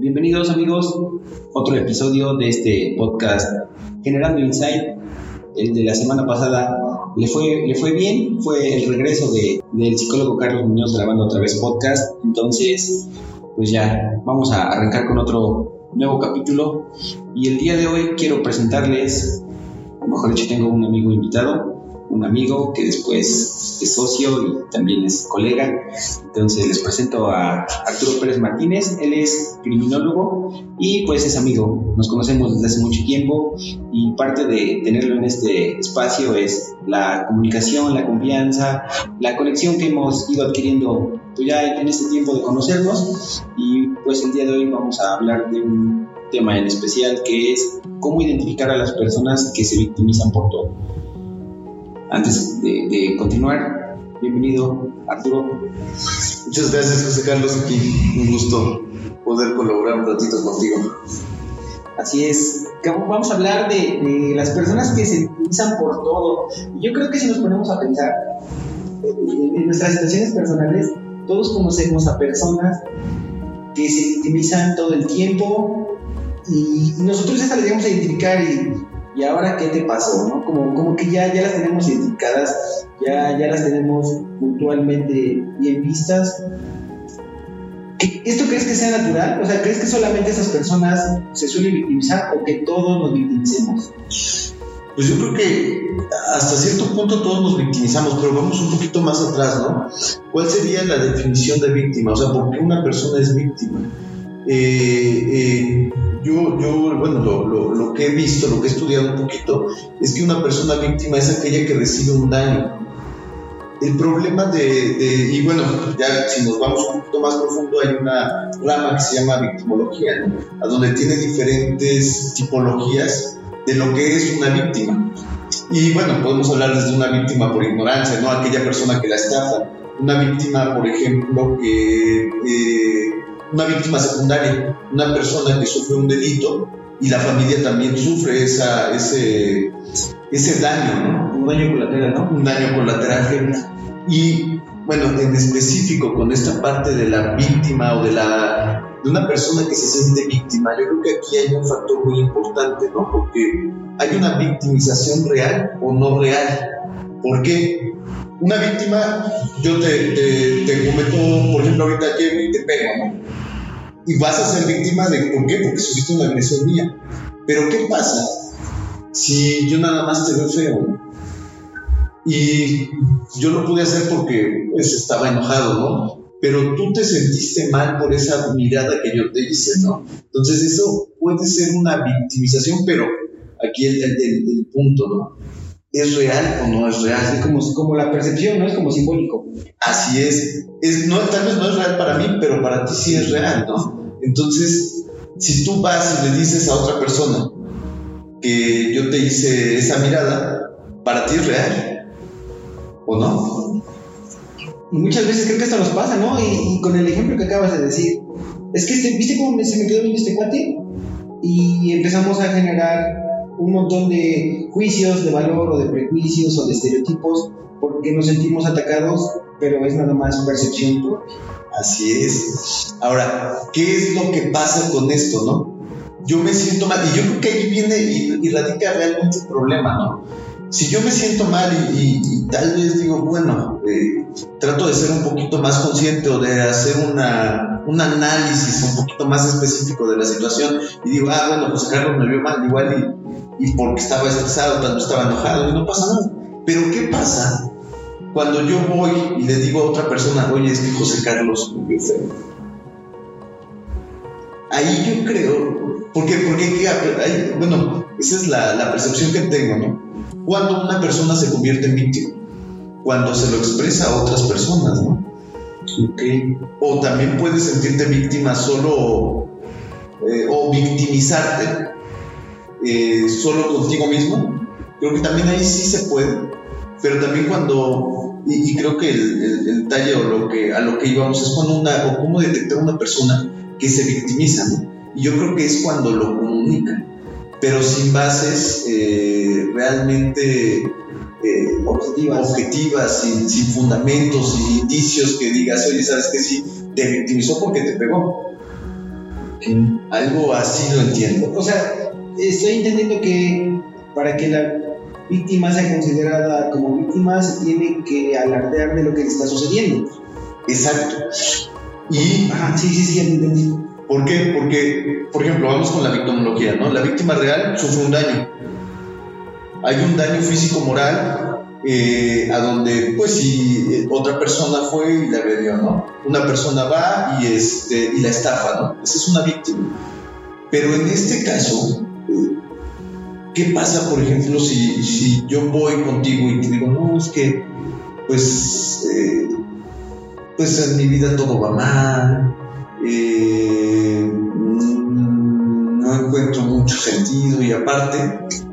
Bienvenidos amigos, otro episodio de este podcast Generando Insight. El de la semana pasada le fue, le fue bien, fue el regreso de, del psicólogo Carlos Muñoz grabando otra vez podcast. Entonces, pues ya vamos a arrancar con otro nuevo capítulo. Y el día de hoy quiero presentarles, mejor dicho tengo un amigo invitado, un amigo que después es socio y también es colega. Entonces les presento a Arturo Pérez Martínez, él es criminólogo y pues es amigo, nos conocemos desde hace mucho tiempo y parte de tenerlo en este espacio es la comunicación, la confianza, la conexión que hemos ido adquiriendo pues, ya en este tiempo de conocernos y pues el día de hoy vamos a hablar de un tema en especial que es cómo identificar a las personas que se victimizan por todo. Antes de, continuar, bienvenido Arturo. Muchas gracias José Carlos, aquí un gusto poder colaborar un ratito contigo. Así es, vamos a hablar de, las personas que se victimizan por todo. Yo creo que si nos ponemos a pensar en, nuestras situaciones personales, todos conocemos a personas que se victimizan todo el tiempo y nosotros esa la debemos identificar y ¿y ahora qué te pasó? ¿no? Como, como que ya, ya las tenemos identificadas, ya, ya las tenemos puntualmente bien vistas. ¿Esto crees que sea natural? O sea, ¿crees que solamente esas personas se suelen victimizar o que todos nos victimicemos? Pues yo creo que hasta cierto punto todos nos victimizamos, pero vamos un poquito más atrás, ¿no? ¿Cuál sería la definición de víctima? O sea, ¿por qué una persona es víctima? Eh, eh, yo, yo, bueno, lo, lo, que he visto, lo que he estudiado un poquito, es que una persona víctima es aquella que recibe un daño. El problema de, y bueno, ya si nos vamos un poquito más profundo, hay una rama que se llama victimología, a donde tiene diferentes tipologías de lo que es una víctima. Y bueno, podemos hablar desde una víctima por ignorancia, ¿no? Aquella persona que la estafa. Una víctima, por ejemplo, que eh, una víctima secundaria, una persona que sufre un delito y la familia también sufre esa, ese, ese daño, ¿no? Un daño colateral, ¿no? Un daño colateral. Y bueno, en específico con esta parte de la víctima o de la de una persona que se siente víctima, yo creo que aquí hay un factor muy importante, ¿no? Porque hay una victimización real o no real. ¿Por qué? Una víctima, yo te, te, te comento, por ejemplo, ahorita llego y te pego, ¿no? Y vas a ser víctima de, ¿por qué? Porque sufriste una agresión mía. Pero ¿qué pasa si yo nada más te veo feo? Y yo lo pude hacer porque pues, estaba enojado, ¿no? Pero tú te sentiste mal por esa mirada que yo te hice, ¿no? Entonces eso puede ser una victimización, pero aquí el, el, punto, ¿no? ¿Es real o no es real? Es como, como la percepción, ¿no? Es como simbólico. Así es. es no, tal vez no es real para mí, pero para ti sí es real, ¿no? Entonces, si tú vas y le dices a otra persona que yo te hice esa mirada, para ti es real, ¿o no? Y muchas veces creo que esto nos pasa, ¿no? Y, con el ejemplo que acabas de decir, es que este, ¿viste cómo se me quedó viendo este cuate? Y empezamos a generar un montón de juicios de valor o de prejuicios o de estereotipos porque nos sentimos atacados, pero es nada más percepción. Así es. Ahora, ¿qué es lo que pasa con esto, no? Yo me siento mal, y yo creo que ahí viene y, radica realmente el problema, ¿no? Si yo me siento mal y, tal vez digo, bueno, eh, trato de ser un poquito más consciente o de hacer una, un análisis un poquito más específico de la situación y digo, ah, bueno, pues Carlos me vio mal igual y, y porque estaba estresado, tanto estaba enojado y no pasa nada. Pero ¿qué pasa cuando yo voy y le digo a otra persona, oye, es que José Carlos me vio feo. Ahí yo creo, porque, porque bueno, esa es la, percepción que tengo, ¿no? Cuando una persona se convierte en víctima, cuando se lo expresa a otras personas, ¿no? O también puedes sentirte víctima solo, eh, o victimizarte eh, solo contigo mismo. Creo que también ahí sí se puede pero también cuando, y, creo que el, el, detalle o lo que, a lo que íbamos es cuando una, o cómo detectar una persona que se victimiza, ¿no? Y yo creo que es cuando lo comunica, pero sin bases eh, realmente eh, objetivas, objetivas sin, sin, fundamentos, sin indicios que digas, oye, ¿sabes qué? Sí, te victimizó porque te pegó. Algo así lo entiendo. O sea, estoy entendiendo que para que la víctima sea considerada como víctima se tiene que alardear de lo que le está sucediendo. Exacto. Y, Ajá, sí, sí, sí, entendí. ¿por qué? Porque, por ejemplo, vamos con la victimología, ¿no? La víctima real sufre un daño. Hay un daño físico-moral eh, a donde, pues, si eh, otra persona fue y la agredió, ¿no? Una persona va y, este, y la estafa, ¿no? Esa es una víctima. Pero en este caso, ¿qué pasa, por ejemplo, si, si yo voy contigo y te digo, no, es que, pues, eh, pues en mi vida todo va mal, eh, no encuentro mucho sentido y aparte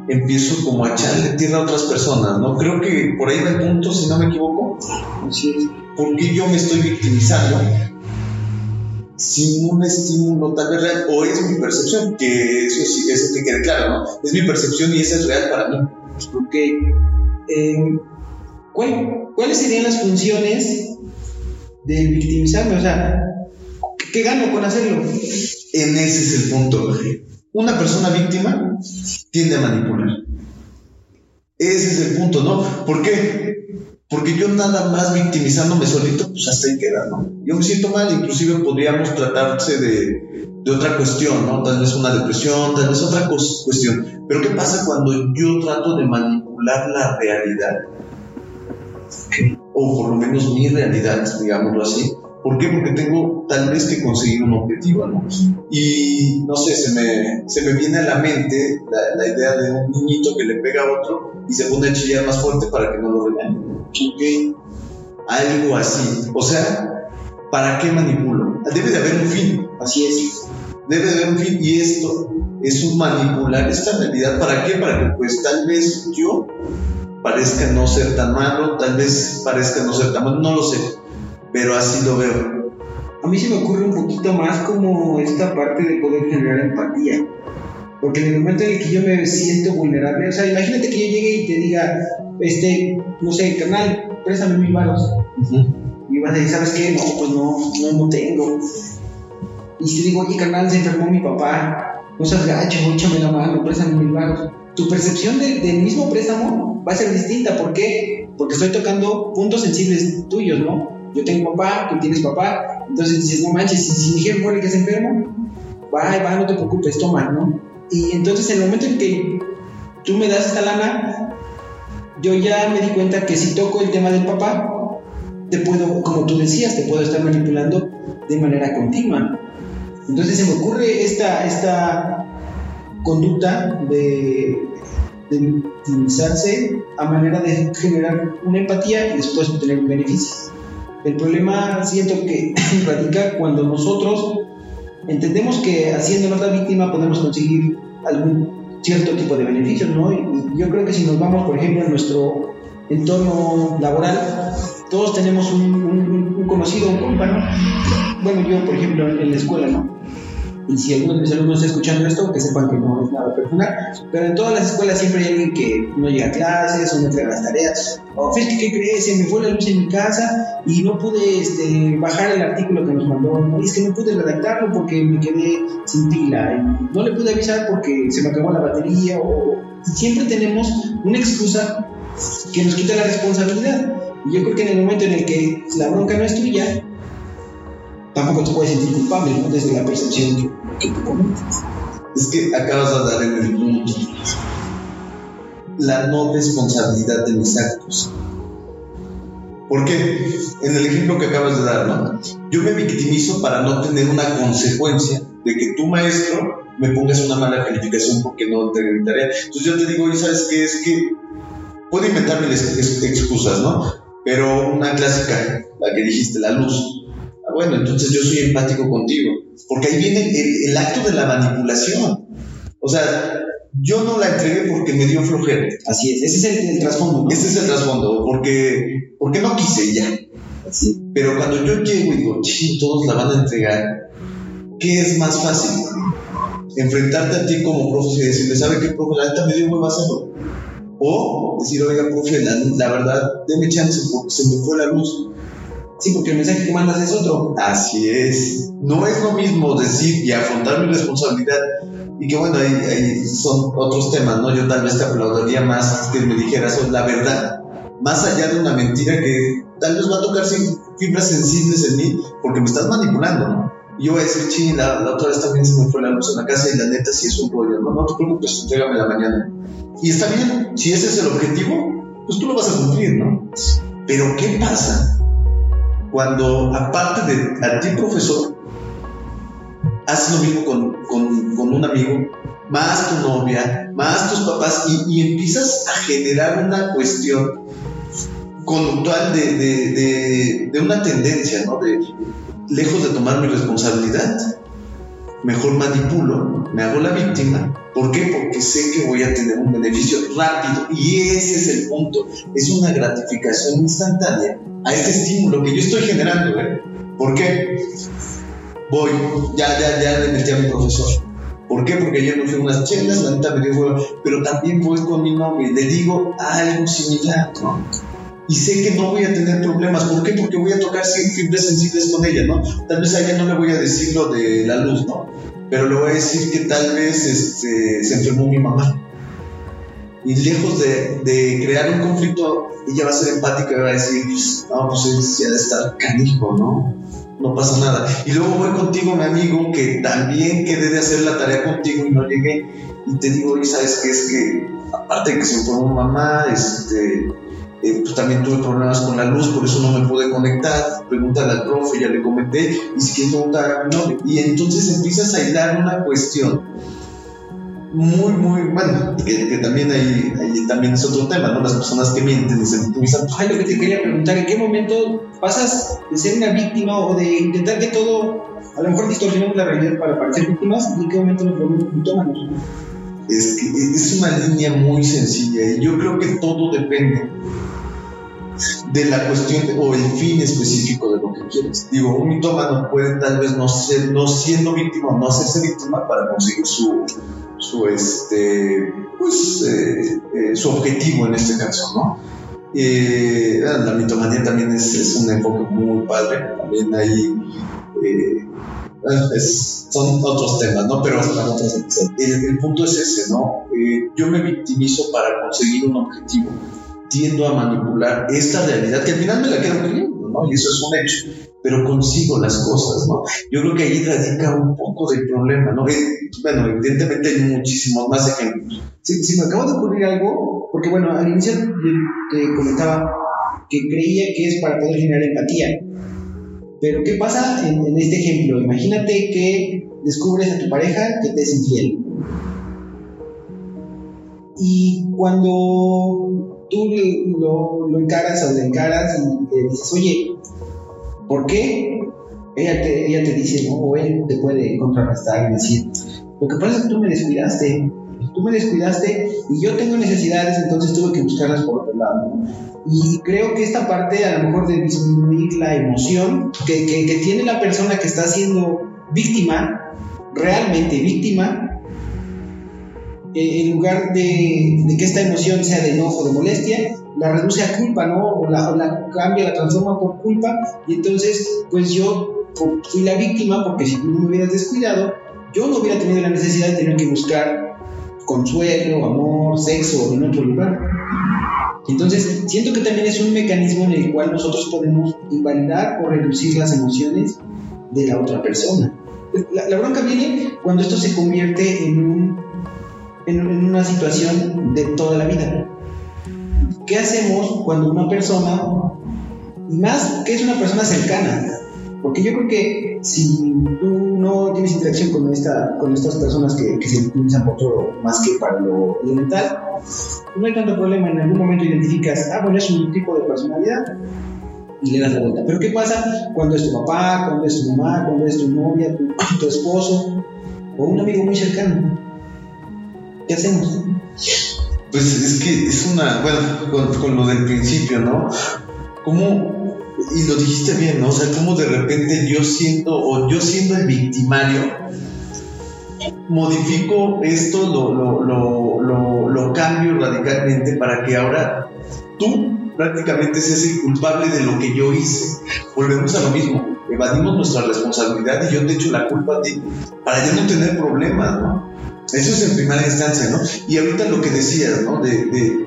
empiezo como a echarle tierra a otras personas, ¿no? Creo que por ahí va punto, si no me equivoco, Así es. ¿por qué yo me estoy victimizando sin un estímulo tal vez real? O es mi percepción, que eso sí, eso que quede claro, ¿no? Es mi percepción y esa es real para mí. Ok. Eh, ¿cuál- ¿Cuáles serían las funciones del victimizarme? O sea, ¿qué, gano con hacerlo? En ese es el punto. Una persona víctima tiende a manipular. Ese es el punto, ¿no? ¿Por qué? Porque yo nada más victimizándome solito, pues hasta ahí queda, ¿no? Yo me siento mal, inclusive podríamos tratarse de, de otra cuestión, ¿no? Tal vez una depresión, tal vez otra cuestión. Pero ¿qué pasa cuando yo trato de manipular la realidad? O por lo menos mi realidad, digámoslo así. ¿Por qué? Porque tengo tal vez que conseguir un objetivo, ¿no? Y no sé, se me, se me viene a la mente la, idea de un niñito que le pega a otro y se pone a chillar más fuerte para que no lo regañe. ¿Ok? Algo así. O sea, ¿para qué manipulo? Debe de haber un fin. Así es. Debe de haber un fin. Y esto es un manipular esta realidad. ¿Para qué? Para que pues tal vez yo parezca no ser tan malo, tal vez parezca no ser tan bueno, no lo sé. Pero así lo veo. A mí se me ocurre un poquito más como esta parte de poder generar empatía. Porque en el momento en el que yo me siento vulnerable, o sea, imagínate que yo llegue y te diga, este, no sé, canal, préstame mil varos. Y vas a decir, ¿sabes qué? No, pues no, no, no tengo. Y si te digo, oye, canal, se enfermó mi papá, no seas gacho, échame la mano, préstame mil varos. Tu percepción de- del mismo préstamo va a ser distinta. ¿Por qué? Porque estoy tocando puntos sensibles tuyos, ¿no? Yo tengo papá, tú tienes papá, entonces dices, no manches, si, si mi jefe muere que es enfermo, va, va, no te preocupes, toma, ¿no? Y entonces en el momento en que tú me das esta lana, yo ya me di cuenta que si toco el tema del papá, te puedo, como tú decías, te puedo estar manipulando de manera continua. Entonces se me ocurre esta, esta conducta de, de victimizarse a manera de generar una empatía y después obtener un beneficio. El problema siento que radica cuando nosotros entendemos que haciéndonos la víctima podemos conseguir algún cierto tipo de beneficios, ¿no? Y, yo creo que si nos vamos, por ejemplo, en nuestro entorno laboral, todos tenemos un, un- un conocido, un compa, ¿no? Bueno, yo, por ejemplo, en la escuela, ¿no? Y si alguno de mis alumnos está escuchando esto, que sepan que no es nada personal, pero en todas las escuelas siempre hay alguien que no llega a clases o no entrega las tareas. O, fíjate, ¿qué crees? Se me fue la luz en mi casa y no pude este, bajar el artículo que nos mandó. ¿no? Es que no pude redactarlo porque me quedé sin pila. Y no le pude avisar porque se me acabó la batería. O... Siempre tenemos una excusa que nos quita la responsabilidad. Y yo creo que en el momento en el que la bronca no es tuya, tampoco te puedes sentir culpable, ¿no? Desde la percepción que, que tú comentas. Es que acabas de dar en el punto. La no responsabilidad de mis actos. ¿Por qué? En el ejemplo que acabas de dar, ¿no? Yo me victimizo para no tener una consecuencia de que tu maestro me pongas una mala calificación porque no mi tarea. Entonces yo te digo, ¿sabes qué? Es que puedo inventarme ex- ex- excusas, ¿no? Pero una clásica, la que dijiste, la luz. Bueno, entonces yo soy empático contigo. Porque ahí viene el, el acto de la manipulación. O sea, yo no la entregué porque me dio flojera. Así es, ese es el, el trasfondo, ¿no? Este es el trasfondo, porque, porque no quise ya. Así. Pero cuando yo llego y digo, sí, todos la van a entregar, ¿qué es más fácil? Enfrentarte a ti como profe y decirle, ¿sabe qué, profe? La neta me dio hueva hacerlo. O decir, oiga, profe, la, la verdad, deme chance porque se me fue la luz. Sí, porque el mensaje que mandas es otro. Así es. No es lo mismo decir y afrontar mi responsabilidad. Y que bueno, ahí, son otros temas, ¿no? Yo tal vez te aplaudiría más que me dijeras la verdad. Más allá de una mentira que tal vez va a tocar fibras sensibles en mí porque me estás manipulando, ¿no? Yo voy a decir, ching, la, otra vez también se me fue la luz en la casa y la neta sí es un rollo, ¿no? No te preocupes, entrégame la mañana. Y está bien, si ese es el objetivo, pues tú lo vas a cumplir, ¿no? Pero ¿qué pasa cuando, aparte de a ti, profesor, haces lo mismo con, con, con un amigo, más tu novia, más tus papás, y, y empiezas a generar una cuestión conductual de, de, de, de, una tendencia, ¿no? De, lejos de tomar mi responsabilidad, mejor manipulo, me hago la víctima. ¿Por qué? Porque sé que voy a tener un beneficio rápido y ese es el punto. Es una gratificación instantánea a ese estímulo que yo estoy generando. ¿eh? ¿Por qué? Voy, ya, ya, ya le metí a mi profesor. ¿Por qué? Porque ayer me fui unas chelas, la neta me dio pero también voy con mi novia y le digo algo similar, ¿no? y sé que no voy a tener problemas. ¿Por qué? Porque voy a tocar fibras sensibles con ella, ¿no? Tal vez a ella no le voy a decir lo de la luz, ¿no? Pero le voy a decir que tal vez este, se enfermó mi mamá. Y lejos de, de, crear un conflicto, ella va a ser empática y va a decir, no, pues ya de estar canijo, ¿no? No pasa nada. Y luego voy contigo, mi amigo, que también quedé de hacer la tarea contigo y no llegué. Y te digo, oye, ¿sabes qué? Es que, aparte de que se enfermó mamá, este eh, pues también tuve problemas con la luz, por eso no me pude conectar. Pregúntale al profe, ya le comenté, y si quieres preguntar a novio. Y entonces empiezas a hilar una cuestión muy, muy, bueno, que, también hay, también es otro tema, ¿no? Las personas que mienten y se victimizan. Ay, lo que te quería preguntar, ¿en qué momento pasas de ser una víctima o de intentar que todo, a lo mejor distorsionemos la realidad para parecer víctimas, y en qué momento nos volvemos victimas? Es que es una línea muy sencilla y yo creo que todo depende de la cuestión o el fin específico de lo que quieres. Digo, un mitómano puede tal vez no, ser, no siendo víctima no hacerse víctima para conseguir su, su, este, pues, eh, eh, su objetivo en este caso, ¿no? Eh, la mitomanía también es, es, un enfoque muy padre, también hay... son otros temas, ¿no? Pero el, el punto es ese, ¿no? yo me victimizo para conseguir un objetivo tiendo a manipular esta realidad que al final me la quedo creyendo, ¿no? Y eso es un hecho, pero consigo las cosas, ¿no? Yo creo que ahí radica un poco del problema, ¿no? bueno, evidentemente hay muchísimos más ejemplos. Si, me acabo de ocurrir algo, porque bueno, al inicio te comentaba que creía que es para poder generar empatía. Pero ¿qué pasa en, en este ejemplo? Imagínate que descubres a tu pareja que te es infiel. Y cuando tú lo, lo encaras o le encaras y le dices, oye, ¿por qué? Ella te, ella te dice, ¿no? O él te puede contrarrestar y decir, lo que pasa es que tú me descuidaste, tú me descuidaste y yo tengo necesidades, entonces tuve que buscarlas por otro lado. Y creo que esta parte, a lo mejor de disminuir la emoción que, que, que tiene la persona que está siendo víctima, realmente víctima, en lugar de, que esta emoción sea de enojo, de molestia, la reduce a culpa, ¿no? O la, cambia, la transforma por culpa, y entonces, pues yo fui la víctima porque si tú no me hubieras descuidado, yo no hubiera tenido la necesidad de tener que buscar consuelo, amor, sexo en otro lugar. Entonces, siento que también es un mecanismo en el cual nosotros podemos invalidar o reducir las emociones de la otra persona. La, la bronca viene cuando esto se convierte en un en, una situación de toda la vida. ¿Qué hacemos cuando una persona, más que es una persona cercana? Porque yo creo que si tú no tienes interacción con, esta, con estas personas que, se utilizan por todo más que para lo elemental, no hay tanto problema. En algún momento identificas, ah, bueno, es un tipo de personalidad y le das la vuelta. Pero ¿qué pasa cuando es tu papá, cuando es tu mamá, cuando es tu novia, tu esposo o un amigo muy cercano? ¿Qué hacemos? Pues es que es una, bueno, con, lo del principio, ¿no? ¿Cómo, y lo dijiste bien, ¿no? O sea, cómo de repente yo siento, o yo siendo el victimario, modifico esto, lo, lo, lo, lo cambio radicalmente para que ahora tú prácticamente seas el culpable de lo que yo hice. volvemos a lo mismo, evadimos nuestra responsabilidad y yo te echo la culpa a ti para ya no tener problemas, ¿no? Eso es en primera instancia, ¿no? Y ahorita lo que decías, ¿no? De,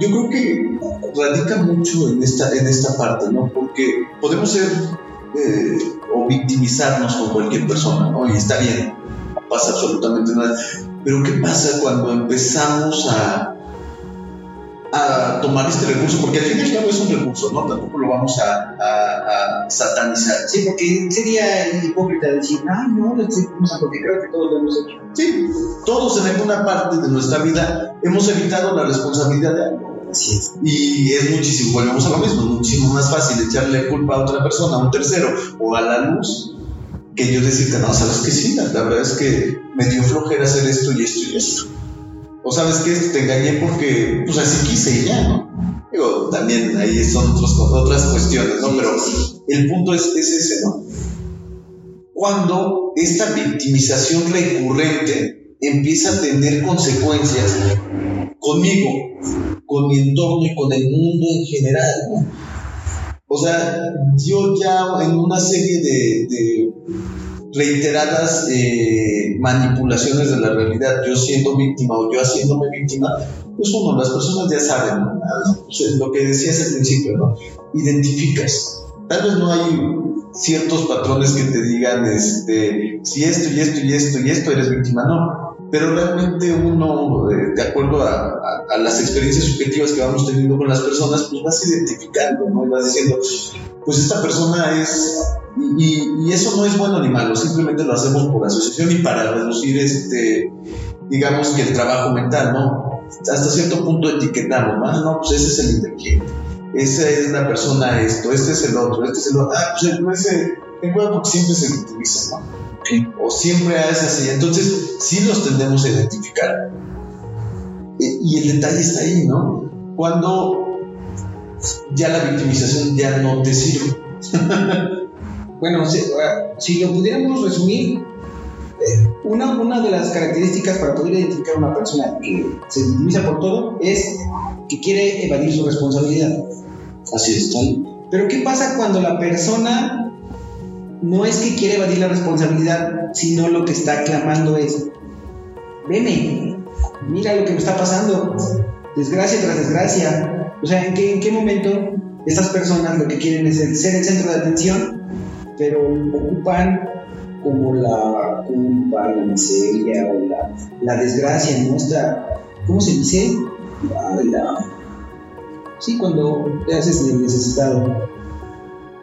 yo creo que radica mucho en esta, en esta parte, ¿no? Porque podemos ser eh, o victimizarnos con cualquier persona, ¿no? Y está bien, no pasa absolutamente nada. Pero ¿qué pasa cuando empezamos a, a tomar este recurso? Porque al fin y al cabo es un recurso, ¿no? Tampoco lo vamos a, a, a satanizar. Sí, porque sería hipócrita decir, ay, no, lo hicimos porque creo que todos lo hemos hecho. Sí, todos en alguna parte de nuestra vida hemos evitado la responsabilidad de algo. Así es. Y es muchísimo, volvemos a lo mismo, muchísimo más fácil echarle culpa a otra persona, a un tercero o a la luz, que yo decirte, no, sabes que sí, la verdad es que me dio flojera hacer esto y esto y esto. O sabes que te engañé porque, pues así quise y ya, ¿no? Digo, también ahí son otras cuestiones, ¿no? Pero el punto es, es ese, ¿no? Cuando esta victimización recurrente empieza a tener consecuencias conmigo, con mi entorno y con el mundo en general. ¿no? O sea, yo ya en una serie de reiteradas eh, manipulaciones de la realidad, yo siendo víctima o yo haciéndome víctima, pues uno, las personas ya saben, ¿no? Lo que decías al principio, ¿no? Identificas. Tal vez no hay ciertos patrones que te digan, este, si esto y esto y esto y esto eres víctima, no pero realmente uno, eh, de acuerdo a, las experiencias subjetivas que vamos teniendo con las personas, pues vas identificando, ¿no? Y vas diciendo, pues esta persona es, y, y, eso no es bueno ni malo, simplemente lo hacemos por asociación y para reducir este, digamos que el trabajo mental, ¿no? Hasta cierto punto etiquetamos, ¿no? no, pues ese es el inteligente, esa es la persona esto, este es el otro, este es el otro, ah, pues ese, ten cuidado porque siempre se victimiza, ¿no? o siempre es así. Entonces, sí los tendemos a identificar. Y el detalle está ahí, ¿no? Cuando ya la victimización ya no te sirve. bueno, si, si, lo pudiéramos resumir, una, una de las características para poder identificar a una persona que se victimiza por todo es que quiere evadir su responsabilidad. Así es. Pero ¿qué pasa cuando la persona no es que quiere evadir la responsabilidad, sino lo que está clamando es, veme, mira lo que me está pasando, desgracia tras desgracia. O sea, ¿en qué, en qué momento estas personas lo que quieren es ser el centro de atención, pero ocupan como la culpa, la miseria o la, la desgracia nuestra, ¿cómo se dice? La, la, sí, cuando te haces necesitado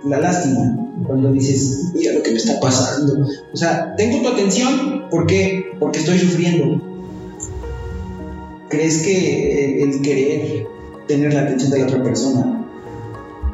la lástima, cuando dices, mira lo que me está pasando. O sea, tengo tu atención, ¿por qué? Porque estoy sufriendo. ¿Crees que el, querer tener la atención de la otra persona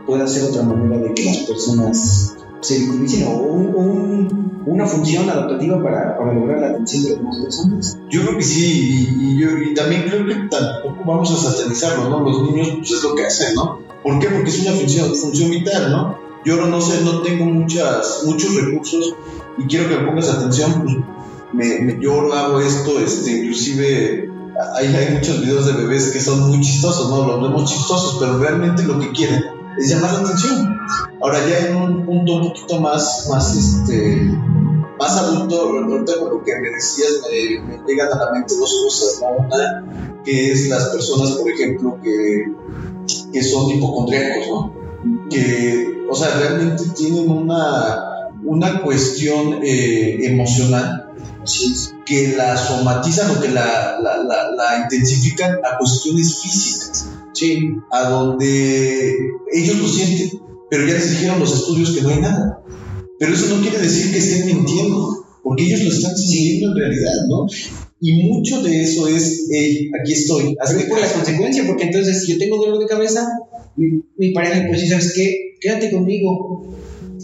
puede ser otra manera de que las personas se victimicen o, un, una función adaptativa para, para, lograr la atención de las personas? Yo creo que sí, y, y, yo, y también creo que tampoco vamos a satanizarlo, ¿no? Los niños, pues es lo que hacen, ¿no? ¿Por qué? Porque es una función, función vital, ¿no? yo no sé, no tengo muchas, muchos recursos y quiero que me pongas atención, pues me, me lloro, hago esto, este, inclusive hay, hay muchos videos de bebés que son muy chistosos, ¿no? Los vemos chistosos, pero realmente lo que quieren es llamar la atención. Ahora ya en un punto un poquito más, más, este, más adulto, ahorita con lo que me decías, me, me, llegan a la mente dos cosas, ¿no? Una, que es las personas, por ejemplo, que, que son hipocondríacos, ¿no? Que o sea, realmente tienen una, una cuestión eh, emocional que la somatizan o que la, la, la, la, intensifican a cuestiones físicas, sí. a donde ellos lo sienten, pero ya les dijeron los estudios que no hay nada. Pero eso no quiere decir que estén mintiendo, porque ellos lo están sintiendo en realidad, ¿no? Y mucho de eso es, hey, aquí estoy. Hazme por la consecuencia, porque entonces si yo tengo dolor de cabeza, mi, mi pareja, pues, ¿sabes qué? quédate conmigo.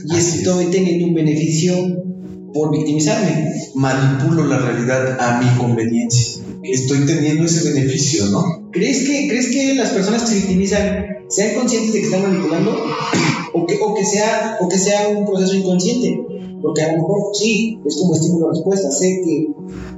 Y Así estoy es. teniendo un beneficio por victimizarme. Manipulo la realidad a mi conveniencia. Estoy teniendo ese beneficio, ¿no? ¿Crees que, ¿crees que las personas que se victimizan sean conscientes de que están manipulando? ¿O que, o que, sea, o que sea un proceso inconsciente? Porque a lo mejor sí, es como estímulo-respuesta. Sé que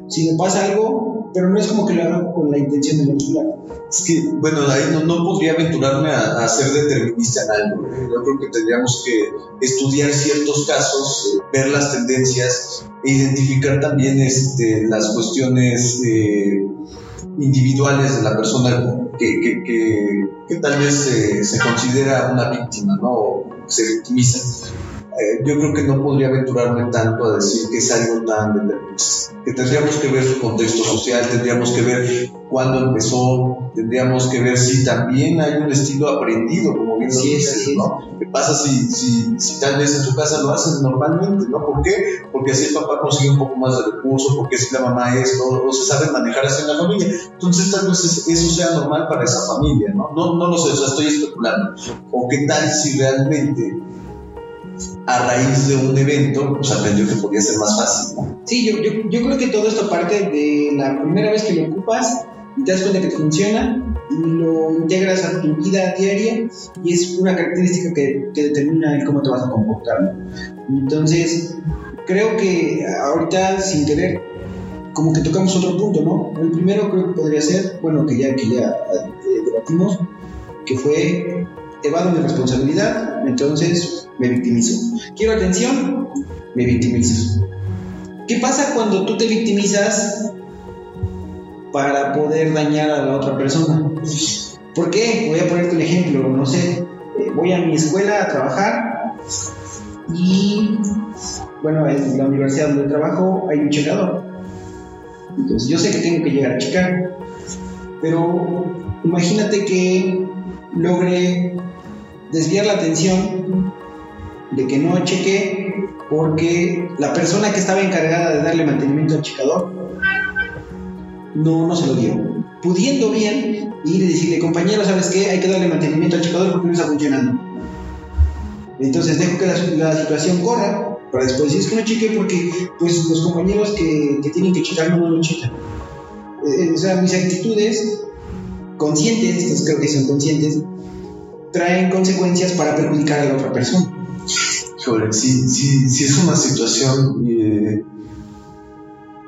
si me pasa algo, pero no es como que lo haga con la intención de manipular. Es que, bueno, ahí no, podría aventurarme a, ser determinista en algo. ¿eh? Yo creo que tendríamos que estudiar ciertos casos, eh, ver las tendencias e identificar también este, las cuestiones eh, individuales de la persona que, que tal vez se considera una víctima, ¿no? O se victimiza eh, yo creo que no podría aventurarme tanto a decir que es algo tan determinista. Que tendríamos que ver su contexto social, tendríamos que ver cuándo empezó, tendríamos que ver si también hay un estilo aprendido, como bien sí, dices, ¿no? ¿Qué pasa si, si, si, tal vez en su casa lo hacen normalmente, ¿no? ¿Por qué? Porque así el papá consigue un poco más de recursos, porque si la mamá es, o, o se sabe manejar así en la familia. Entonces tal vez eso sea normal para esa familia, ¿no? No, no lo sé, o sea, estoy especulando. O qué tal si realmente a raíz de un evento, pues aprendió que podía ser más fácil. Sí, yo, yo, yo, creo que todo esto parte de la primera vez que lo ocupas y te das cuenta que te funciona y lo integras a tu vida diaria y es una característica que, que determina el cómo te vas a comportar. Entonces, creo que ahorita, sin querer, como que tocamos otro punto, ¿no? El primero creo que podría ser, bueno, que ya, que ya eh, debatimos, que fue evado mi responsabilidad, entonces me victimizo. Quiero atención, me victimizo. ¿Qué pasa cuando tú te victimizas para poder dañar a la otra persona? ¿Por qué? Voy a ponerte un ejemplo, no sé, eh, voy a mi escuela a trabajar y, bueno, en la universidad donde trabajo hay un checador. Entonces yo sé que tengo que llegar a checar, pero imagínate que logre desviar la atención de que no cheque porque la persona que estaba encargada de darle mantenimiento al checador no, no se lo dio. Pudiendo bien ir y decirle, compañero, ¿sabes qué? Hay que darle mantenimiento al checador porque no está funcionando. Entonces dejo que la, situación corra para después decir, es que no cheque porque pues, los compañeros que, que tienen que checar no lo checan. Eh, o sea, mis actitudes conscientes, creo que son conscientes, traen consecuencias para perjudicar a la otra persona. Híjole, sí, sí, sí es una situación. Eh,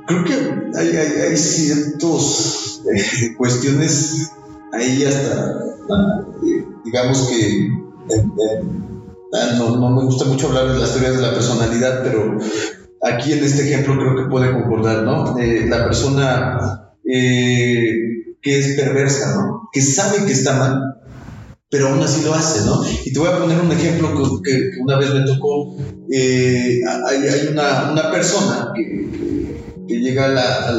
creo que hay, hay, hay ciertas eh, cuestiones ahí hasta, eh, digamos que. Ah, no, no, me gusta mucho hablar de las teorías de la personalidad, pero aquí en este ejemplo creo que puede concordar, ¿no? la persona que es perversa, ¿no? Que sabe que está mal, pero aún así lo hace, ¿no? Y te voy a poner un ejemplo que, una vez me tocó. Eh, hay, una, persona que, llega a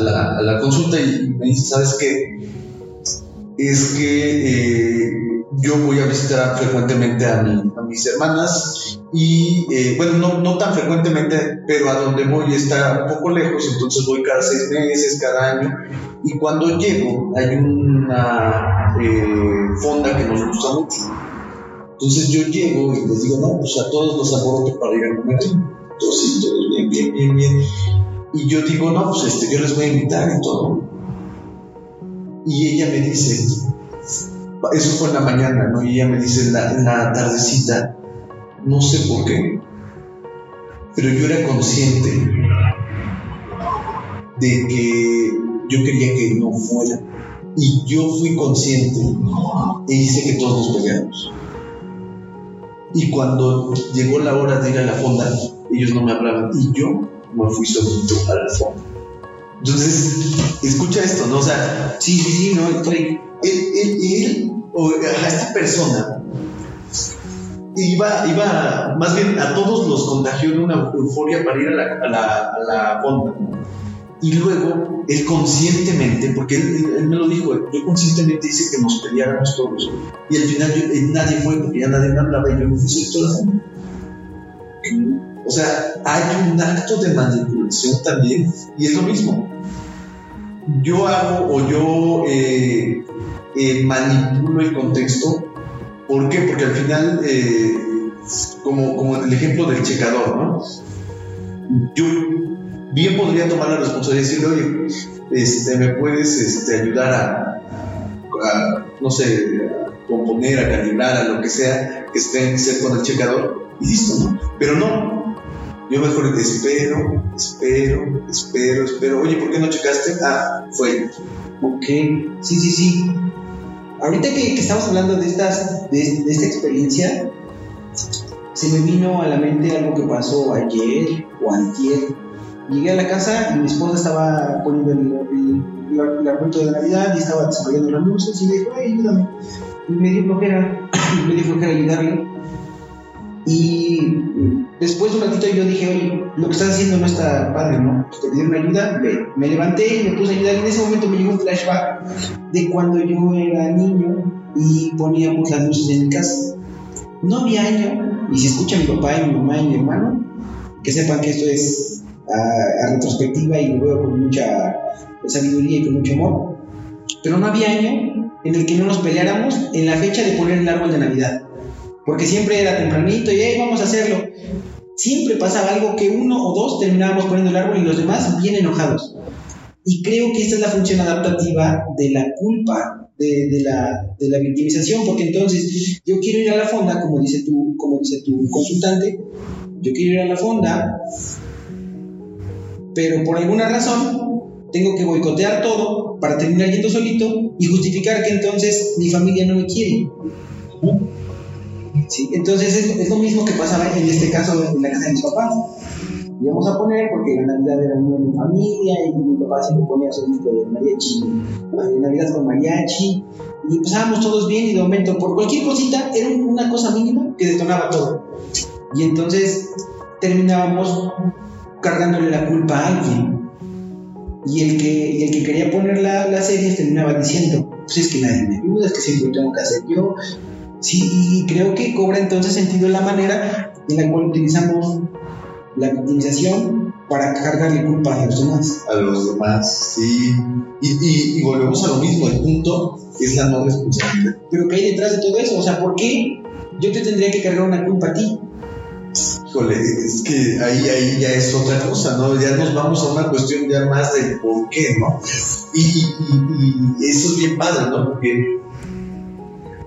la, consulta y me dice, ¿sabes qué? Es que eh, yo voy a visitar frecuentemente a mis hermanas y, eh, bueno, no, no, tan frecuentemente, pero a donde voy está un poco lejos, entonces voy cada seis meses, cada año, y cuando llego hay una eh, fonda que nos gusta mucho. Entonces yo llego y les digo, no, pues a todos los aboroto para ir a comer Todos sí, todos bien, bien, bien, bien. Y yo digo, no, pues este, yo les voy a invitar y todo. Y ella me dice, eso fue en la mañana, ¿no? Y ella me dice en la tardecita, no sé por qué, pero yo era consciente de que yo quería que no fuera. Y yo fui consciente e hice que todos nos peleáramos. Y cuando llegó la hora de ir a la fonda, ellos no me hablaban y yo me fui solito a la fonda. Entonces, escucha esto, ¿no? O sea, sí, sí, sí, no, estoy. Él, él, él o esta persona iba, iba, más bien a todos los contagió de una euforia para ir a la, a la, a la fonda. Y luego, él conscientemente, porque él, me lo dijo, yo conscientemente hice que nos peleáramos todos. Y al final nadie fue, porque ya nadie me hablaba y yo me fui toda la fonda. O sea, hay un acto de manipulación también, y es lo mismo. Yo hago o yo eh, eh, manipulo el contexto. ¿Por qué? Porque al final, eh, como, como el ejemplo del checador, ¿no? Yo bien podría tomar la responsabilidad y decirle, oye, este, me puedes este, ayudar a, no sé, a componer, a calibrar, a lo que sea que esté ser con el checador, y listo, ¿no? Pero no. Yo mejor espero, espero, espero, espero. Oye, ¿por qué no checaste? Ah, fue. Ok, sí, sí, sí. ahorita que, que estamos hablando de, estas, de, de esta experiencia, se me vino a la mente algo que pasó ayer o antier. Llegué a la casa y mi esposa estaba poniendo el, el, de Navidad y estaba desarrollando las luces y me dijo, ay, ayúdame. Y me dio flojera, me dio flojera ayudarle. Y después de un ratito yo dije, oye, lo que estás haciendo no está padre, ¿no? Te pidieron ayuda, ve. Me levanté y me puse a ayudar. Y en ese momento me llegó un flashback de cuando yo era niño y poníamos las luces en mi casa. No había año, y si escucha mi papá y mi mamá y mi hermano, que sepan que esto es a, a retrospectiva y lo veo con mucha sabiduría y con mucho amor. Pero no había año en el que no nos peleáramos en la fecha de poner el árbol de Navidad. Porque siempre era tempranito y hey, vamos a hacerlo. Siempre pasaba algo que uno o dos terminábamos poniendo el árbol y los demás bien enojados. Y creo que esta es la función adaptativa de la culpa, de, de, la, de la victimización, porque entonces yo quiero ir a la fonda, como dice tu, como dice tu consultante, yo quiero ir a la fonda, pero por alguna razón tengo que boicotear todo para terminar yendo solito y justificar que entonces mi familia no me quiere. ¿Sí? Entonces es, lo mismo que pasaba en este caso en la casa de mis papás. Íbamos a poner porque la Navidad era una en familia y mi papá siempre ponía su de mariachi, de Navidad con mariachi y empezábamos todos bien y de momento por cualquier cosita era una cosa mínima que detonaba todo. Y entonces terminábamos cargándole la culpa a alguien. Y el que, y el que quería poner la, la serie terminaba diciendo, pues es que nadie me ayuda, es que siempre tengo que hacer yo, Sí, y creo que cobra entonces sentido la manera en la cual utilizamos la victimización para cargarle culpa a los demás. A los demás, sí. Y, y, y, volvemos a lo mismo, el punto es la no responsabilidad. Pero ¿qué hay detrás de todo eso? O sea, ¿por qué yo te tendría que cargar una culpa a ti? Híjole, es que ahí, ahí ya es otra cosa, ¿no? Ya nos vamos a una cuestión ya más de por qué, ¿no? Y, y, y eso es bien padre, ¿no? Porque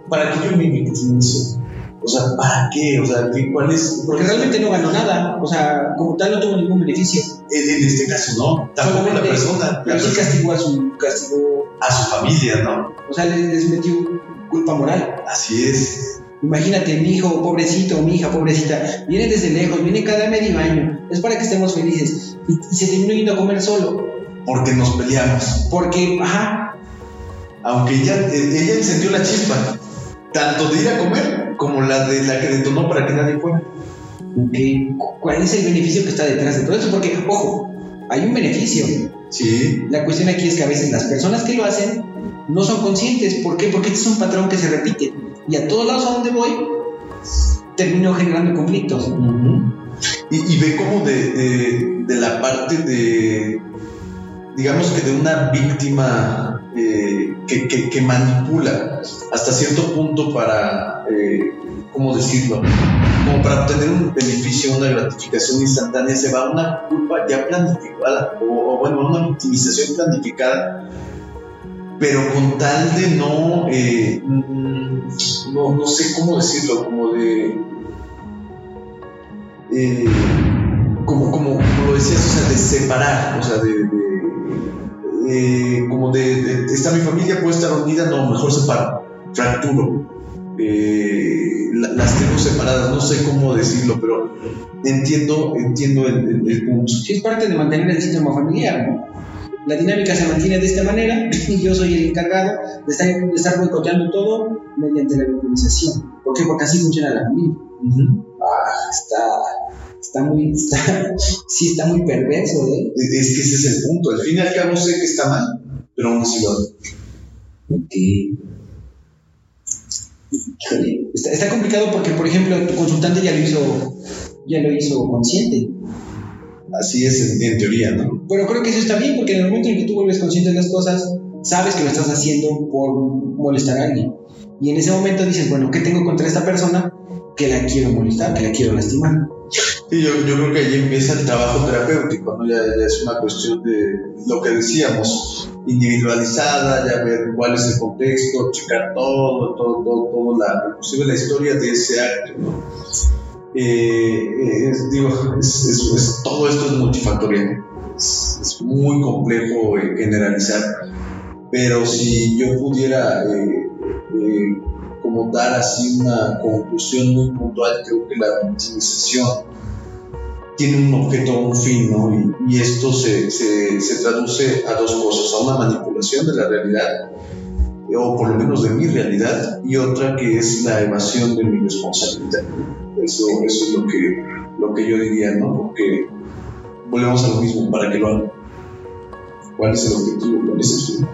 ¿para qué yo me victimizo? O sea, ¿para qué? O sea, ¿cuál es? Porque realmente no ganó nada. O sea, como tal no tuvo ningún beneficio. En, en este caso no. Tampoco la persona. Pero sí castigó a su, castigó a su familia, ¿no? O sea, les, les metió culpa moral. Así es. Imagínate, mi hijo pobrecito, mi hija pobrecita, viene desde lejos, viene cada medio año, es para que estemos felices. Y, y se terminó yendo a comer solo. Porque nos peleamos. Porque, ajá. Aunque ella, ella encendió la chispa tanto de ir a comer como la de la que detonó para que nadie fuera. ¿Cuál es el beneficio que está detrás de todo eso? Porque, ojo, hay un beneficio. Sí. La cuestión aquí es que a veces las personas que lo hacen no son conscientes. ¿Por qué? Porque este es un patrón que se repite. Y a todos lados a donde voy, termino generando conflictos. Y, ve como de, de, la parte de, digamos que de una víctima eh, que, que, que, manipula hasta cierto punto para, eh, ¿cómo decirlo? Como para obtener un beneficio, una gratificación instantánea, se va a una culpa ya planificada, o, o bueno, una victimización planificada, pero con tal de no, eh, no, no sé cómo decirlo, como de... Eh, como, como, como, lo decías, o sea, de separar, o sea, de, eh, como de, está mi familia, puede estar unida, no, mejor separo, fracturo, eh, la, las tengo separadas, no sé cómo decirlo, pero entiendo, entiendo el, punto. Sí, es parte de mantener el sistema familiar, ¿no? La dinámica se mantiene de esta manera y yo soy el encargado de estar, de estar boicoteando todo mediante la victimización. ¿Por qué? Porque así funciona la familia. Uh -huh. Ah, está, está muy, está, sí está muy perverso, ¿eh? Es que ese es el punto. Al fin y al cabo sé que está mal, pero aún así lo hago. Está, está, complicado porque, por ejemplo, tu consultante ya lo hizo, ya lo hizo consciente. Así es en, en, teoría, ¿no? Pero creo que eso está bien porque en el momento en que tú vuelves consciente de las cosas, sabes que lo estás haciendo por molestar a alguien. Y en ese momento dices, bueno, ¿qué tengo contra esta persona que la quiero molestar, que la quiero lastimar? Sí, yo, yo creo que ahí empieza el trabajo terapéutico, ¿no? Ya, ya, es una cuestión de lo que decíamos, individualizada, ya ver cuál es el contexto, checar todo, todo, todo, todo la, inclusive la historia de ese acto, ¿no? Eh, es, digo, es, es, todo esto es multifactorial, es, muy complejo eh, generalizar, pero si yo pudiera eh, eh, como dar así una conclusión muy puntual, creo que la victimización tiene un objeto, un fin, ¿no? Y, esto se, se, se, traduce a dos cosas, a una manipulación de la realidad, o por lo menos de mi realidad, y otra que es la evasión de mi responsabilidad. Eso, eso es lo que, lo que yo diría, ¿no? Porque volvemos a lo mismo, ¿para qué lo hago? ¿Cuál es el objetivo? ¿Cuál es el?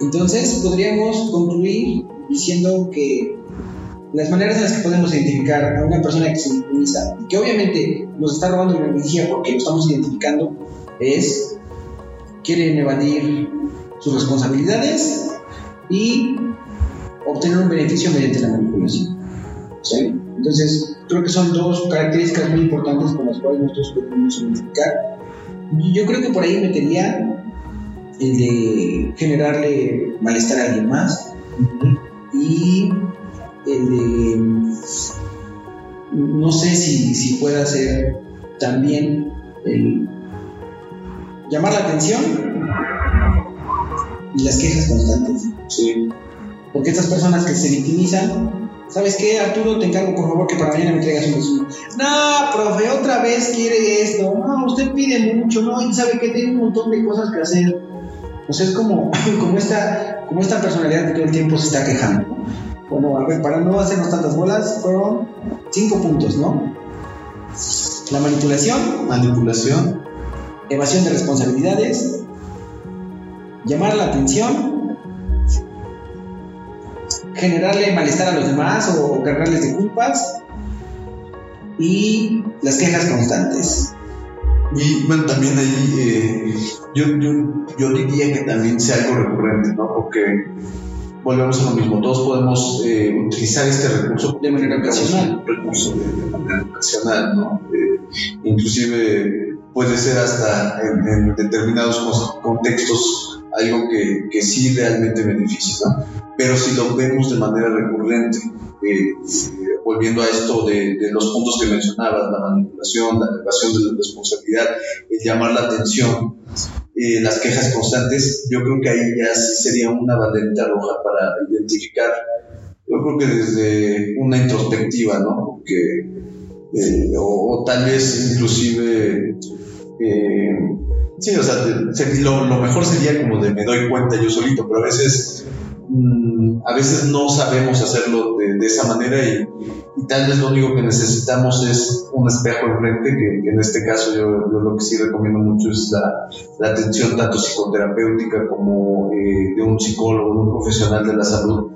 Entonces podríamos concluir diciendo que las maneras en las que podemos identificar a una persona que se victimiza que obviamente nos está robando la energía porque lo estamos identificando es quieren evadir sus responsabilidades y obtener un beneficio mediante la manipulación. ¿sí? Entonces, creo que son dos características muy importantes con las cuales nosotros podemos identificar. Yo creo que por ahí metería el de generarle malestar a alguien más y el de no sé si, si pueda ser también el llamar la atención y las quejas constantes. Sí. Porque estas personas que se victimizan, ¿sabes qué, Arturo? Te encargo por favor que para mañana me traigas un. No, profe, otra vez quiere esto. No, usted pide mucho, ¿no? Y sabe que tiene un montón de cosas que hacer. Pues es como, como, esta, como esta personalidad que todo el tiempo se está quejando. Bueno, a ver, para no hacernos tantas bolas, fueron cinco puntos, ¿no? La manipulación. Manipulación. Evasión de responsabilidades. Llamar la atención. Generarle malestar a los demás o cargarles de culpas. Y las quejas constantes. Y bueno, también ahí eh, yo, yo, yo, diría que también sea algo recurrente, ¿no? Porque volvemos a lo mismo, todos podemos eh, utilizar este recurso de manera ocasional, recurso de, manera ocasional, ¿no? Eh, inclusive puede ser hasta en, determinados contextos algo que, que sí realmente beneficia, ¿no? Pero si lo vemos de manera recurrente, volviendo a esto de, los puntos que mencionabas, la manipulación, la elevación de la responsabilidad, el llamar la atención, eh, las quejas constantes, yo creo que ahí ya sería una banderita roja para identificar, yo creo que desde una introspectiva, ¿no? Porque, eh, o, tal vez inclusive, eh, sí, o sea, lo, lo mejor sería como de me doy cuenta yo solito, pero a veces Mm, a veces no sabemos hacerlo de, esa manera y, tal vez lo único que necesitamos es un espejo enfrente, que, que en este caso yo, lo que sí recomiendo mucho es la, atención tanto psicoterapéutica como eh, de un psicólogo, de un profesional de la salud,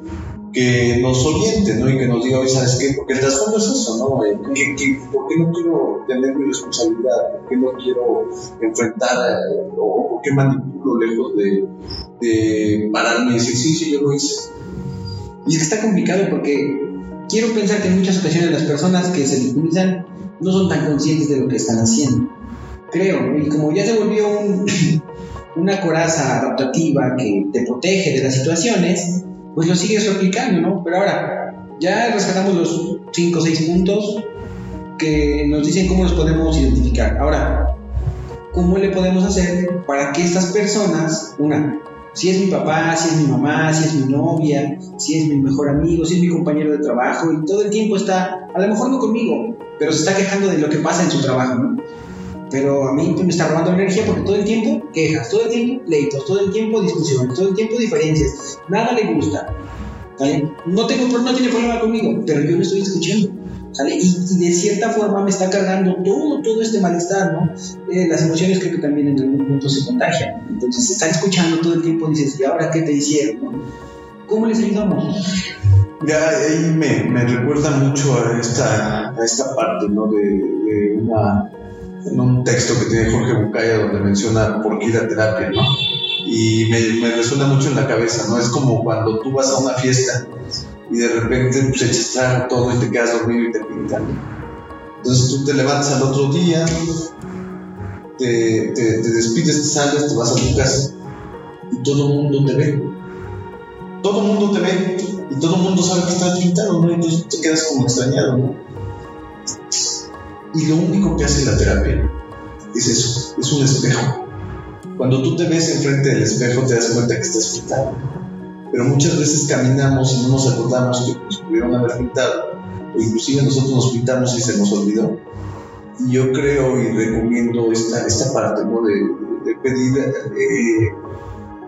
que nos oriente, ¿no? Y que nos diga, ¿sabes qué? Porque el trasfondo es eso, ¿no? Eh, por qué no quiero tener mi responsabilidad? ¿Por qué no quiero enfrentar eh, o por qué manipulo lejos de, de pararme y decir, sí, sí, yo lo hice? Y es que está complicado porque quiero pensar que en muchas ocasiones las personas que se victimizan no son tan conscientes de lo que están haciendo. Creo, y como ya se volvió una coraza adaptativa que te protege de las situaciones, pues lo sigues replicando, ¿no? Pero ahora, ya rescatamos los 5 o 6 puntos que nos dicen cómo los podemos identificar. Ahora, ¿cómo le podemos hacer para que estas personas, una, si es mi papá, si es mi mamá, si es mi novia, si es mi mejor amigo, si es mi compañero de trabajo y todo el tiempo está, a lo mejor no conmigo, pero se está quejando de lo que pasa en su trabajo, ¿no? Pero a mí me está robando energía porque todo el tiempo quejas, todo el tiempo pleitos, todo el tiempo discusiones, todo el tiempo diferencias. Nada le gusta. No, tengo, no tiene problema conmigo, pero yo lo estoy escuchando. ¿sale? Y, de cierta forma me está cargando todo, todo este malestar, ¿no? Eh, las emociones creo que también en algún punto se contagian. Entonces, están escuchando todo el tiempo, dices, ¿y ahora qué te hicieron? ¿Cómo les ayudamos? Ya ahí me, me, recuerda mucho a esta, a esta parte, ¿no? De, de una en un texto que tiene Jorge Bucaya donde menciona por qué ir a terapia, ¿no? Y me, me, resuena mucho en la cabeza, ¿no? Es como cuando tú vas a una fiesta y de repente pues, echas todo y te quedas dormido y te pintan. Entonces tú te levantas al otro día, te, te, te despides, te sales, te vas a tu casa y todo el mundo te ve. Todo el mundo te ve y todo el mundo sabe que estás pintado, ¿no? Y entonces te quedas como extrañado, ¿no? Y lo único que hace la terapia es eso, es un espejo. Cuando tú te ves enfrente del espejo te das cuenta que estás pintado. pero muchas veces caminamos y no nos acordamos que nos pudieron haber pintado, o inclusive nosotros nos pintamos y se nos olvidó. Y yo creo y recomiendo esta, esta parte de, de pedir eh,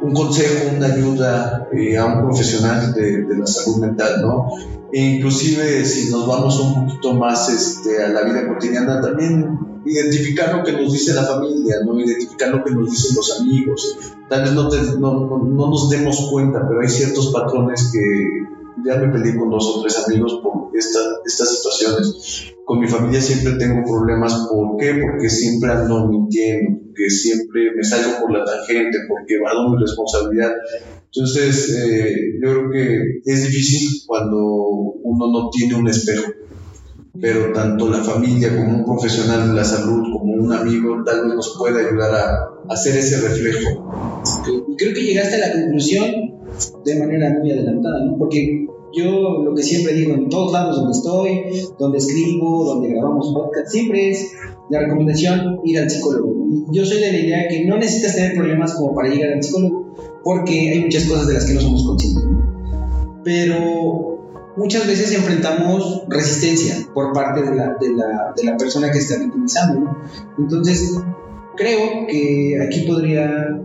un consejo, una ayuda eh, a un profesional de, de, la salud mental, ¿no? E inclusive si nos vamos un poquito más este, a la vida cotidiana, también identificar lo que nos dice la familia, ¿no? Identificar lo que nos dicen los amigos. Tal vez no, te, no, no, no nos demos cuenta, pero hay ciertos patrones que ya me peleé con dos o tres amigos por esta, estas situaciones. Con mi familia siempre tengo problemas. ¿Por qué? Porque siempre ando mintiendo, porque siempre me salgo por la tangente, porque evado mi responsabilidad. Entonces, eh, yo creo que es difícil cuando uno no tiene un espejo. Pero tanto la familia como un profesional de la salud, como un amigo, tal vez nos pueda ayudar a hacer ese reflejo. Creo que llegaste a la conclusión de manera muy adelantada, ¿no? Porque yo lo que siempre digo en todos lados donde estoy, donde escribo, donde grabamos podcast, siempre es la recomendación ir al psicólogo. Yo soy de la idea que no necesitas tener problemas como para llegar al psicólogo, porque hay muchas cosas de las que no somos conscientes. Pero muchas veces enfrentamos resistencia por parte de la, de la, de la persona que está victimizando. ¿no? Entonces, creo que aquí podría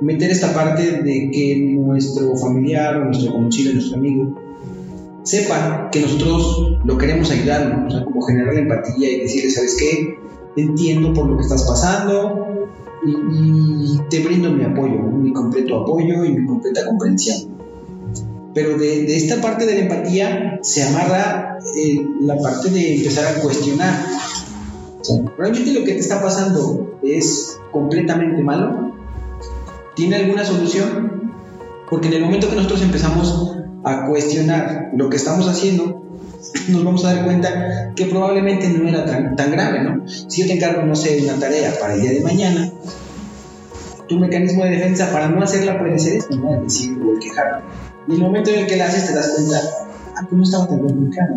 meter esta parte de que nuestro familiar nuestro conocido, nuestro amigo, sepa que nosotros lo queremos ayudar, o sea, como generar empatía y decirle, ¿sabes qué? Entiendo por lo que estás pasando y, te brindo mi apoyo, mi completo apoyo y mi completa comprensión. Pero de, de esta parte de la empatía se amarra eh, la parte de empezar a cuestionar. O sea, ¿Realmente lo que te está pasando es completamente malo? ¿Tiene alguna solución? Porque en el momento que nosotros empezamos a cuestionar lo que estamos haciendo, nos vamos a dar cuenta que probablemente no era tan, tan grave, ¿no? Si yo te encargo, no sé, una tarea para el día de mañana, tu mecanismo de defensa para no hacerla puede ser esto, ¿no? Decir, o el quejar. Y el momento en el que la haces te das cuenta, ah, pues no estaba tan complicado.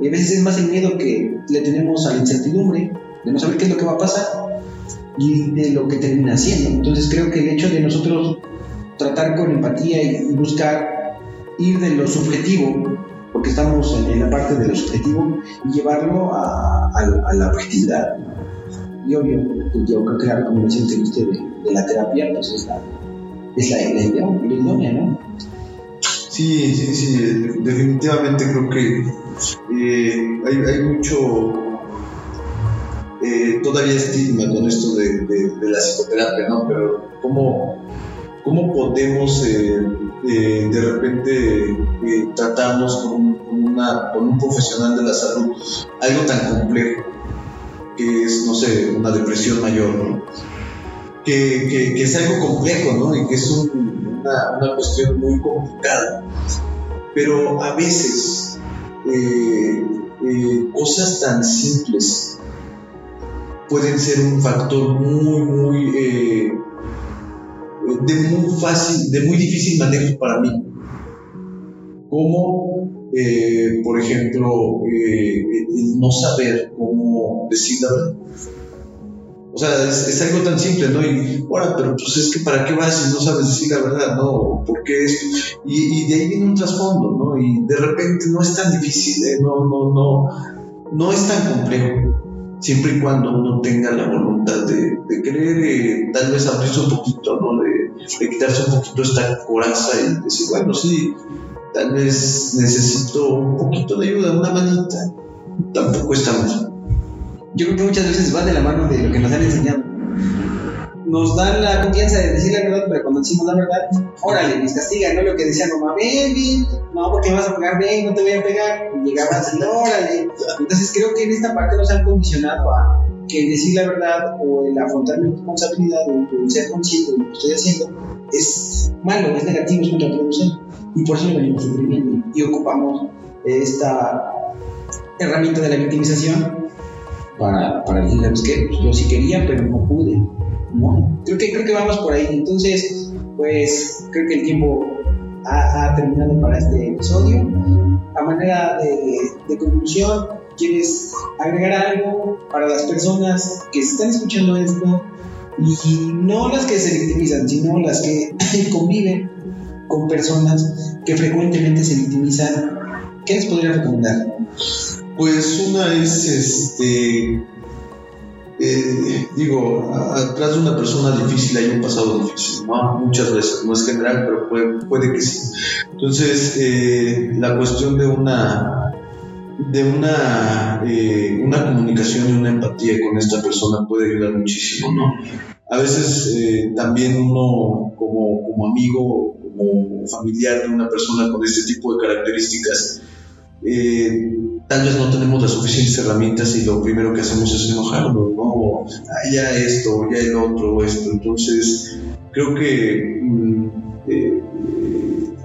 Y a veces es más el miedo que le tenemos a la incertidumbre, de no saber qué es lo que va a pasar y de lo que termina haciendo. Entonces creo que el hecho de nosotros tratar con empatía y buscar ir de lo subjetivo, porque estamos en, la parte de lo subjetivo, y llevarlo a, la objetividad. Y obvio, yo creo que la recomendación que usted de, de, la terapia pues es la, es la, idea, idónea, ¿no? Sí, sí, sí, definitivamente creo que eh, hay, mucho eh, todavía estigma con esto de, de, la psicoterapia, ¿no? Pero ¿cómo, cómo podemos eh, eh, de repente eh, tratarnos con, un profesional de la salud algo tan complejo que es, no sé, una depresión mayor. Que, es algo complejo, ¿no? Y que es un, una, cuestión muy complicada. Pero a veces cosas tan simples pueden ser un factor muy, muy, eh, de muy fácil, de muy difícil manejo para mí. Como, eh, por ejemplo, eh, el no saber cómo decir la verdad. O sea, es, es, algo tan simple, ¿no? Y, ahora, pero pues es que ¿para qué vas si no sabes decir la verdad, ¿no? ¿Por qué? Y, y de ahí viene un trasfondo, ¿no? Y de repente no es tan difícil, ¿eh? No, no, no, no es tan complejo siempre y cuando uno tenga la voluntad de, de eh, tal vez abrirse un poquito, ¿no? De, quitarse un poquito esta coraza y decir, bueno, sí, tal vez necesito un poquito de ayuda, una manita. Tampoco estamos. Yo creo que muchas veces va de la mano de lo que nos han enseñado. Nos dan la confianza de decir la verdad, pero cuando decimos la verdad, órale, nos castigan, ¿no? Lo que decía mamá, ven, ven, no, porque vas a pegar, ven, no te voy a pegar. Y llegaban así, órale. Entonces creo que en esta parte nos han condicionado a que decir la verdad o el afrontar mi responsabilidad o el ser consciente de lo que estoy haciendo es malo, es negativo, es contraproducente. Y por eso lo venimos suprimiendo y ocupamos esta herramienta de la victimización para, para decir, ¿sabes qué? Pues yo sí quería, pero no pude. ¿no? Creo, que, creo que vamos por ahí. Entonces, pues creo que el tiempo ha, ha terminado para este episodio. A manera de, de, conclusión, ¿quieres agregar algo para las personas que están escuchando esto? Y no las que se victimizan, sino las que conviven con personas que frecuentemente se victimizan, ¿qué les podría recomendar? Pues una es, este, eh, digo, atrás de una persona difícil hay un pasado difícil, ¿no? Muchas veces, no es general, pero puede, que sí. Entonces, eh, la cuestión de una de una, eh, una comunicación y una empatía con esta persona puede ayudar muchísimo, ¿no? A veces también uno como, como amigo, como familiar de una persona con este tipo de características, eh, tal vez no tenemos las suficientes herramientas y lo primero que hacemos es enojarnos, ¿no? Ah, ya esto, ya el otro, esto. Entonces, creo que mm,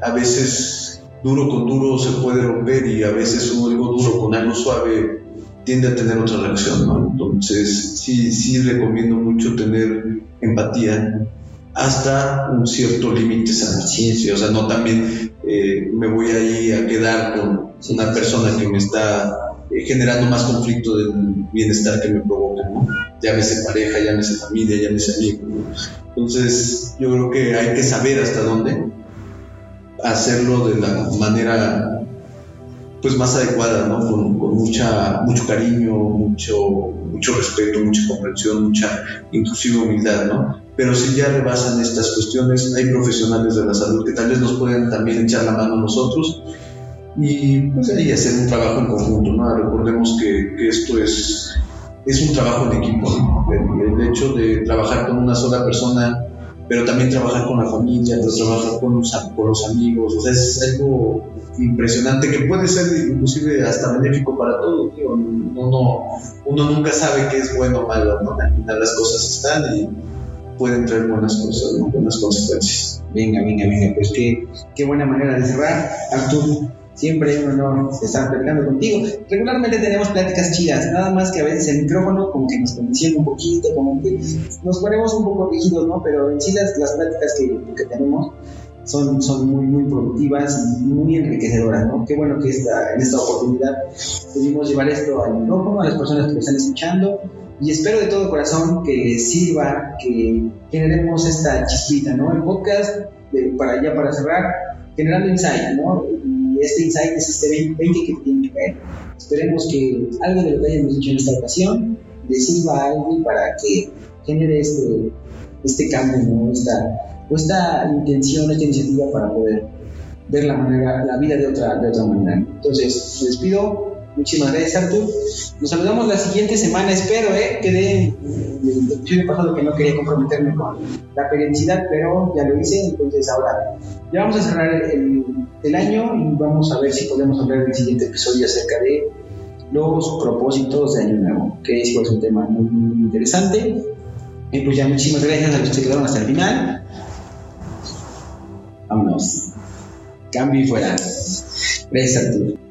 a veces duro con duro se puede romper y a veces un algo duro con algo suave tiende a tener otra reacción, ¿no? Entonces, sí, sí recomiendo mucho tener empatía hasta un cierto límite sano. Sí, o sea, no también eh, me voy ahí a quedar con una persona que me está eh, generando más conflicto del bienestar que me provoca, ¿no? Llámese pareja, llámese familia, llámese amigo, Entonces, yo creo que hay que saber hasta dónde hacerlo de la manera pues más adecuada, ¿no? Con, mucha, mucho cariño, mucho, mucho respeto, mucha comprensión, mucha inclusive humildad, ¿no? Pero si ya rebasan estas cuestiones, hay profesionales de la salud que tal vez nos pueden también echar la mano a nosotros y pues ahí hacer un trabajo en conjunto, ¿no? Recordemos que, que esto es, es un trabajo en equipo, el, hecho de trabajar con una sola persona pero también trabajar con la familia, pues, trabajar con los, con los amigos, o sea, es algo impresionante que puede ser inclusive hasta benéfico para todos. Uno, uno nunca sabe qué es bueno o malo, ¿no? Al final las cosas están y pueden traer buenas cosas, buenas consecuencias. Venga, venga, venga, pues qué, qué buena manera de cerrar, Arturo. Siempre es un honor estar platicando contigo. Regularmente tenemos pláticas chidas, nada más que a veces el micrófono como que nos condiciona un poquito, como que nos ponemos un poco rígidos, ¿no? Pero en sí las, las pláticas que, que, tenemos son, son muy, muy productivas y muy enriquecedoras, ¿no? Qué bueno que esta, en esta oportunidad pudimos llevar esto al micrófono, a las personas que lo están escuchando y espero de todo corazón que sirva, que generemos esta chispita, ¿no? El podcast, para ya para cerrar, generando insight, ¿no? este insight es este 20, que tiene que ver. Esperemos que algo de lo que hayamos dicho en esta ocasión le sirva a alguien para que genere este, este cambio, ¿no? esta, esta intención, esta iniciativa para poder ver la, manera, la vida de otra, de otra manera. Entonces, me despido. Muchísimas gracias, Artur. Nos saludamos la siguiente semana, espero, ¿eh? Quedé el episodio pasado que no quería comprometerme con la periodicidad, pero ya lo hice, entonces ahora ya vamos a cerrar el, el año y vamos a ver si podemos hablar en el siguiente episodio acerca de los propósitos de Año Nuevo, que es, un tema muy, muy interesante. Y pues ya muchísimas gracias a los que quedaron hasta el final. Vámonos. Cambio y fuera. Gracias, Arturo.